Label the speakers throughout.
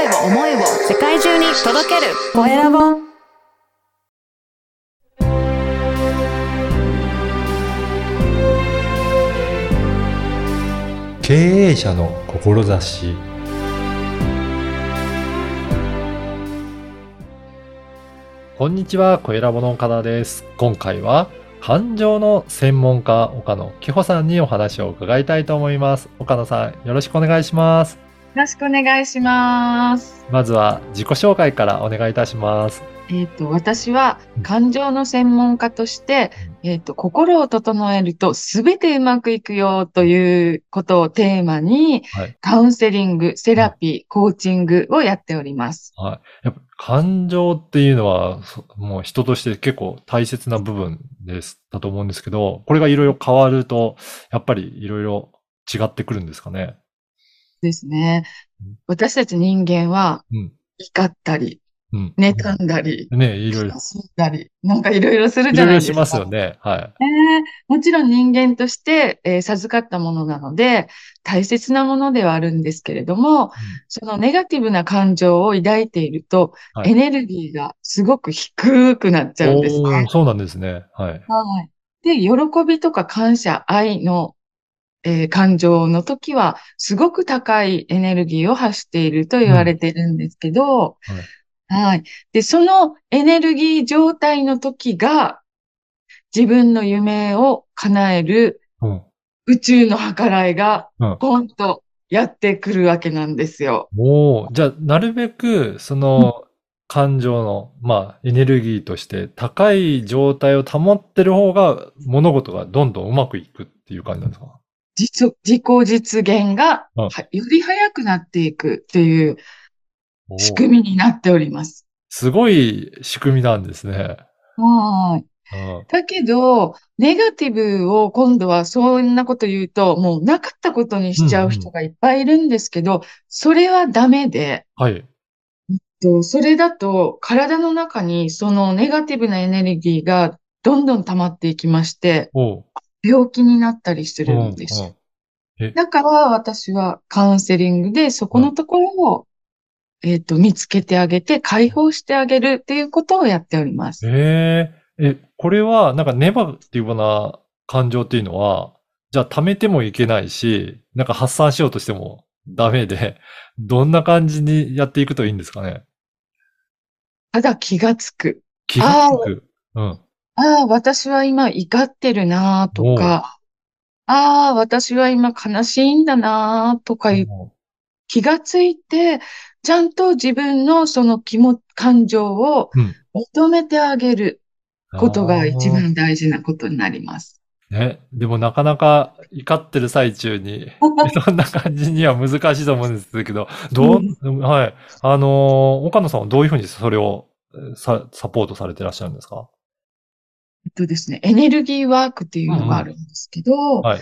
Speaker 1: 声を思いを世界中に届けるコエラボ
Speaker 2: 経営者の志こんにちは、コエラボの岡田です。今回は感情の専門家、岡野紀穂さんにお話を伺いたいと思います。岡野さん、よろしくお願いします。
Speaker 3: よろしくお願いします。
Speaker 2: まずは自己紹介からお願いいたします。
Speaker 3: えっ、と、私は感情の専門家として、えっ、と、心を整えると全てうまくいくよということをテーマに、
Speaker 2: はい。
Speaker 3: カウンセリング、セラピー、コーチングをやっております。
Speaker 2: はい。やっぱ感情っていうのは、そもう人として結構大切な部分です、だと思うんですけど、これがいろいろ変わると、やっぱりいろいろ違ってくるんですかね？
Speaker 3: ですね
Speaker 2: うん。
Speaker 3: 私たち人間は
Speaker 2: うん。
Speaker 3: 怒ったり、
Speaker 2: うん。
Speaker 3: 妬んだり、
Speaker 2: ね、いろいろ
Speaker 3: 悲、しんだり、なんかいろいろする
Speaker 2: い
Speaker 3: じゃないですか。
Speaker 2: ろいろしますよね。はい。
Speaker 3: ねえもちろん人間として、えー授かったものなので、大切なものではあるんですけれども、そのネガティブな感情を抱いていると、
Speaker 2: はい
Speaker 3: エネルギーがすごく低くなっちゃうんですね。
Speaker 2: そうなんですね。はい。
Speaker 3: はい。で、喜びとか感謝、愛の、えー感情の時は、すごく高いエネルギーを発していると言われてるんですけど、はい。で、そのエネルギー状態の時が、自分の夢を叶える
Speaker 2: うん。
Speaker 3: 宇宙の計らいが
Speaker 2: うん、
Speaker 3: ポンとやってくるわけなんですよ。
Speaker 2: おーじゃあ、なるべく、その、感情の、まあ、エネルギーとして高い状態を保ってる方が、物事がどんどんうまくいくっていう感じなんですか？
Speaker 3: 実、自己実現が、より早くなっていくっていう仕組みになっております。
Speaker 2: すごい仕組みなんですね。
Speaker 3: はい。
Speaker 2: うん
Speaker 3: だけど、ネガティブを今度はそんなこと言うと、もうなかったことにしちゃう人がいっぱいいるんですけど、それはダメで、
Speaker 2: はい。
Speaker 3: とそれだと体の中にそのネガティブなエネルギーがどんどん溜まっていきまして、病気になったりする
Speaker 2: うん
Speaker 3: んですよ。
Speaker 2: うん
Speaker 3: だから私はカウンセリングでそこのところを、えっと、見つけてあげて解放してあげるっていうことをやっております。
Speaker 2: えええ、これは、なんかネガティブな？感情っていうのは、じゃあ溜めてもいけないし、なんか発散しようとしてもダメで、どんな感じにやっていくといいんですかね？
Speaker 3: ただ気がつく。
Speaker 2: 気がつく。うん。
Speaker 3: ああ、私は今怒ってるなとか、ああ、私は今悲しいんだなとかいう気がついて、ちゃんと自分のその気も、感情を
Speaker 2: うん。
Speaker 3: 認めてあげることが一
Speaker 2: あ
Speaker 3: 番大事なことになります。
Speaker 2: ー。ね。でもなかなか怒ってる最中に、そんな感じには難しいと思うんですけど、どう、はい。あのー岡野さんはどういうふうにそれをサポートされてらっしゃるんですか？
Speaker 3: えっとですね、エネルギーワークっていうのがあるんですけど、
Speaker 2: はい。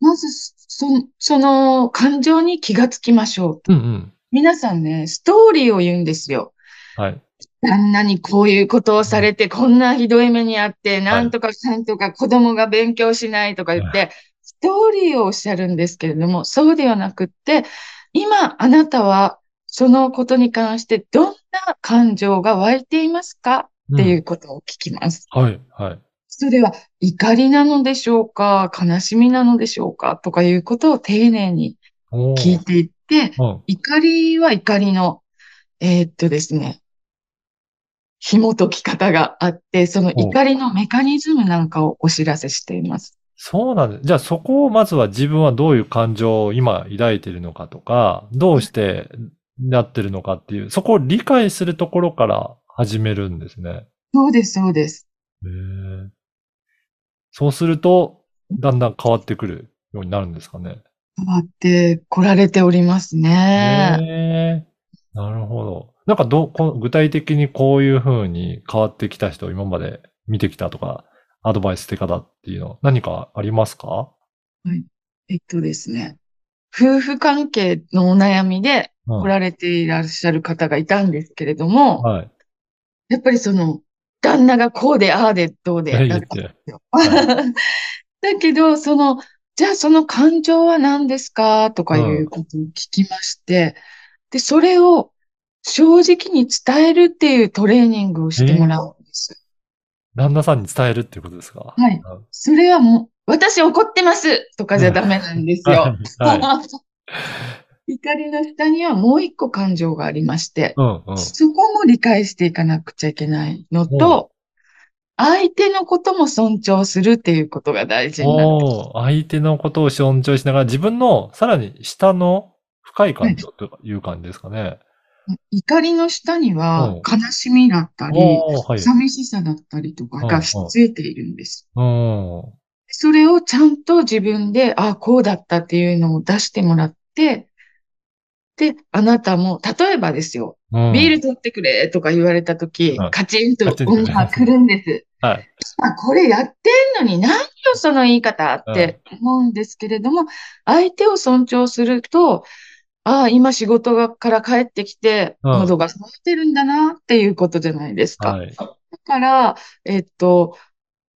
Speaker 3: まず、そ、その感情に気がつきましょうと。
Speaker 2: うんうん。
Speaker 3: 皆さんね、ストーリーを言うんですよ。
Speaker 2: はい。
Speaker 3: 旦那にこういうことをされて、こんなひどい目にあって、なんとかかんとか子供が勉強しないとか言って、ストーリーをおっしゃるんですけれども、そうではなくって、今あなたはそのことに関してどんな感情が湧いていますか？っていうことを聞きます。
Speaker 2: はい、はい。
Speaker 3: それは怒りなのでしょうか？悲しみなのでしょうか？とかいうことを丁寧に聞いていって、
Speaker 2: うん。
Speaker 3: 怒りは怒りの、えーっとですね、紐解き方があって、その怒りのメカニズムなんかをお知らせしています。
Speaker 2: そうなんです。じゃあそこをまずは自分はどういう感情を今抱いているのかとか、どうしてなってるのかっていう、そこを理解するところから始めるんですね。
Speaker 3: そうです、そうです。
Speaker 2: そうすると、だんだん変わってくるようになるんですかね。
Speaker 3: 変わって来られておりますね。
Speaker 2: なるほど。なんかどう、こ具体的にこういう風に変わってきた人を今まで見てきたとか、アドバイスして方っていうの何かありますか？
Speaker 3: えっとですね、夫婦関係のお悩みで
Speaker 2: うん
Speaker 3: 来られていらっしゃる方がいたんですけれども、
Speaker 2: はい。
Speaker 3: やっぱりその、旦那がこうで、ああで、どうで、
Speaker 2: はい
Speaker 3: だったん
Speaker 2: 言って
Speaker 3: ですよ。だけど、その、じゃあその感情は何ですかとかいうことを聞きまして、で、それを正直に伝えるっていうトレーニングをしてもらうんです。
Speaker 2: 旦那さんに伝えるっていうことですか？
Speaker 3: はい。それはもう、私怒ってますとかじゃダメなんですよ。
Speaker 2: はい。はい
Speaker 3: 怒りの下にはもう一個感情がありまして、
Speaker 2: うんうん。
Speaker 3: そこも理解していかなくちゃいけないの
Speaker 2: うん
Speaker 3: と、相手のことも尊重するっていうことが大事になる。
Speaker 2: 相手のことを尊重しながら自分のさらに下の深い感情という感じですかね。
Speaker 3: 怒りの下には
Speaker 2: うん
Speaker 3: 悲しみだったり、
Speaker 2: はい。
Speaker 3: 寂しさだったりとかがひっついているんです。
Speaker 2: うん。
Speaker 3: それをちゃんと自分で、あ、こうだったっていうのを出してもらって、で、あなたも、例えばですよ、
Speaker 2: うん
Speaker 3: ビール取ってくれとか言われたとき
Speaker 2: うん、
Speaker 3: カチンと音が来るんです。
Speaker 2: はい。
Speaker 3: あ、これやってんのに何よ、その言い方って思うんですけれども、相手を尊重すると、ああ、今仕事がから帰ってきて、
Speaker 2: うん
Speaker 3: 喉が渇いてるんだなっていうことじゃないですか。
Speaker 2: はい。
Speaker 3: だから、えっと、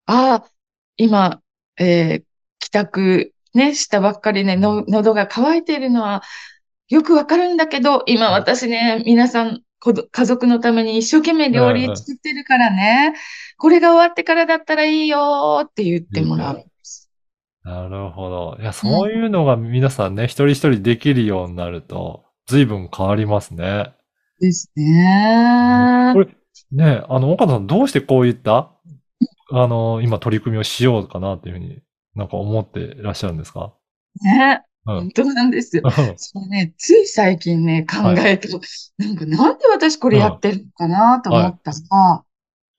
Speaker 3: ああ、今、えー帰宅ね、したばっかりね、の、喉が渇いているのはよくわかるんだけど、今私ね、皆さん、家族のために一生懸命料理作ってるからね、これが終わってからだったらいいよって言ってもらう。
Speaker 2: なるほど。いや、そういうのが皆さんね、一人一人できるようになると、随分変わりますね。
Speaker 3: ですね
Speaker 2: こ。れ、ね、あの、岡田さん、どうしてこういった、あの、今取り組みをしようかなっていうふうになんか思っていらっしゃるんですか？
Speaker 3: ね。
Speaker 2: うん
Speaker 3: 本当なんですよ。
Speaker 2: うん
Speaker 3: そうね、つい最近ね、考えて、なんかなんで私これやってるのかなと思ったら、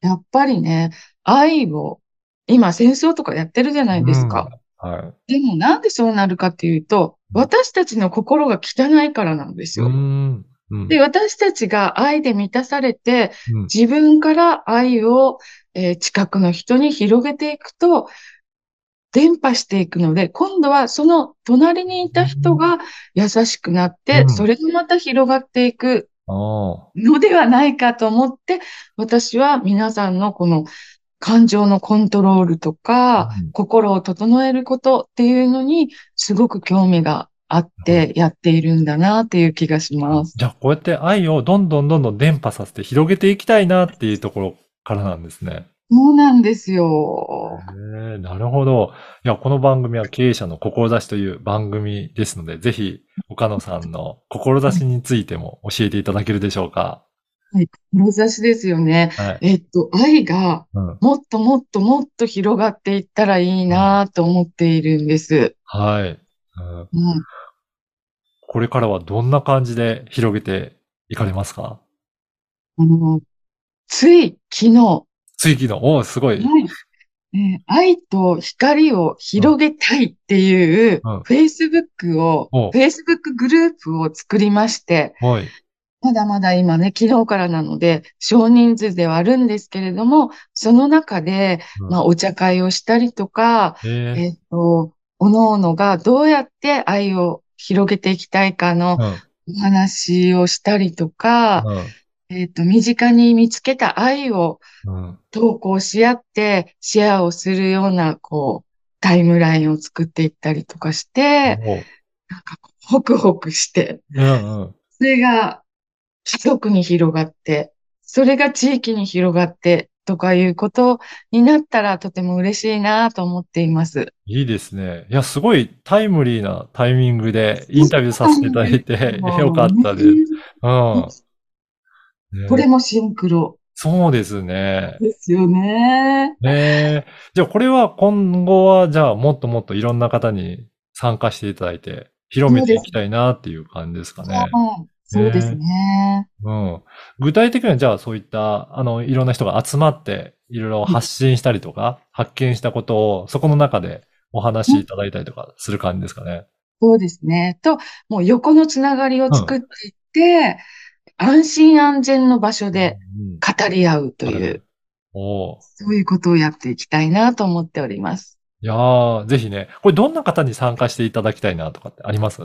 Speaker 3: やっぱりね、愛を、今戦争とかやってるじゃないですか。
Speaker 2: はい。
Speaker 3: でもなんでそうなるかっていうと、私たちの心が汚いからなんです
Speaker 2: う
Speaker 3: よ。
Speaker 2: ん。うん。
Speaker 3: で、私たちが愛で満たされて、
Speaker 2: うん
Speaker 3: 自分から愛を、えー近くの人に広げていくと、伝播していくので、今度はその隣にいた人が優しくなって、
Speaker 2: うん。
Speaker 3: それがまた広がっていく
Speaker 2: あ
Speaker 3: のではないかと思って、私は皆さんのこの感情のコントロールとか、
Speaker 2: うん。
Speaker 3: 心を整えることっていうのにすごく興味があってやっているんだなっていう気がし
Speaker 2: あ
Speaker 3: ます。
Speaker 2: じゃあ、こうやって愛をどんどんどんどん伝播させて広げていきたいなっていうところからなんですね。
Speaker 3: そうなんですよ。
Speaker 2: へえなるほど。いや、この番組は経営者の志という番組ですので、ぜひ、岡野さんの志についても教えていただけるでしょうか。
Speaker 3: 志ですよね。
Speaker 2: はい。
Speaker 3: えっと、愛が
Speaker 2: うん。
Speaker 3: もっともっともっと広がっていったらいいなと思っているんです。
Speaker 2: はい。うん
Speaker 3: うん、
Speaker 2: これからはどんな感じで広げていかれますか？
Speaker 3: あの、つい昨日、
Speaker 2: 追記の、おーすごい。
Speaker 3: はい。ね愛と光を広げたいっていう
Speaker 2: うん、
Speaker 3: Facebook を
Speaker 2: お、
Speaker 3: Facebook グループを作りまして、
Speaker 2: はい。
Speaker 3: まだまだ今ね、昨日からなので、少人数ではあるんですけれども、その中で、
Speaker 2: うん
Speaker 3: まあ、お茶会をしたりとか、
Speaker 2: え
Speaker 3: えっと、おのおのがどうやって愛を広げていきたいかの
Speaker 2: ー
Speaker 3: お話をしたりとか、
Speaker 2: うん。
Speaker 3: えっと、身近に見つけた愛を。投稿し合って、シェアをするような、こう、タイムラインを作っていったりとかして、なんかホクホクして、
Speaker 2: うんうん。
Speaker 3: それが家族に広がって、それが地域に広がって、とかいうことになったらとても嬉しいなと思っています。
Speaker 2: いいですね。いや、すごいタイムリーなタイミングでインタビューさせていただいて よかったです。うん。ね
Speaker 3: これもシンクロ
Speaker 2: そうですね。
Speaker 3: ですよね。
Speaker 2: ねえ。じゃあこれは今後はじゃあもっともっといろんな方に参加していただいて広めていきたいなっていう感じですかね。
Speaker 3: うんそうですね。
Speaker 2: うん。具体的にはじゃあそういった、あの、いろんな人が集まっていろいろ発信したりとか、発見したことをそこの中でお話しいただいたりとかする感じですかね。
Speaker 3: そうですね。と、もう横のつながりを作っていって、安心安全の場所で
Speaker 2: うん。
Speaker 3: 語り合うという、
Speaker 2: おー。
Speaker 3: そういうことをやっていきたいなと思っております。
Speaker 2: いやー、ぜひね、これどんな方に参加していただきたいなとかってあります？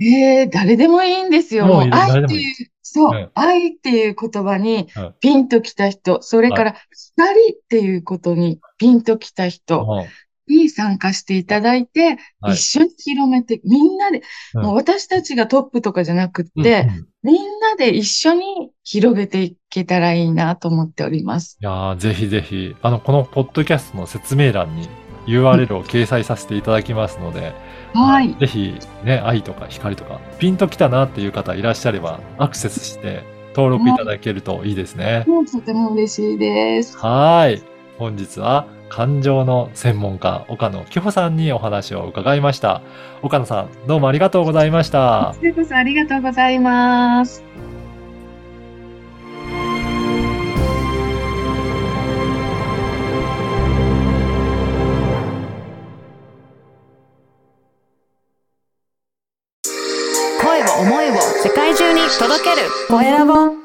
Speaker 3: ええ誰でもいいんですよ。
Speaker 2: もういいい
Speaker 3: っていう、そう、
Speaker 2: うん。
Speaker 3: 愛っていう言葉に
Speaker 2: うん。
Speaker 3: ピンときた人、それから光っていうことにピンときた人、
Speaker 2: うん
Speaker 3: に参加していただいて、
Speaker 2: はい
Speaker 3: 一緒に広めて、みんなで、
Speaker 2: うん
Speaker 3: もう私たちがトップとかじゃなくって、
Speaker 2: うんうん
Speaker 3: みんなで一緒に広げていけたらいいなと思っております。
Speaker 2: いやーぜひぜひ、あの、このポッドキャストの説明欄に URL を掲載させていただきますので、
Speaker 3: はい。
Speaker 2: ぜひ、ね、愛とか光とか、ピンときたなっていう方いらっしゃれば、アクセスして登録いただけるといいですね。
Speaker 3: もうとても嬉しいです。
Speaker 2: はーい。本日は、感情の専門家、岡野紀穂さんにお話を伺いました。岡野さん、どうもありがとうございました
Speaker 3: こ。ちらこそありがとうございます。
Speaker 1: 声を思いを世界中に届けるコエラボ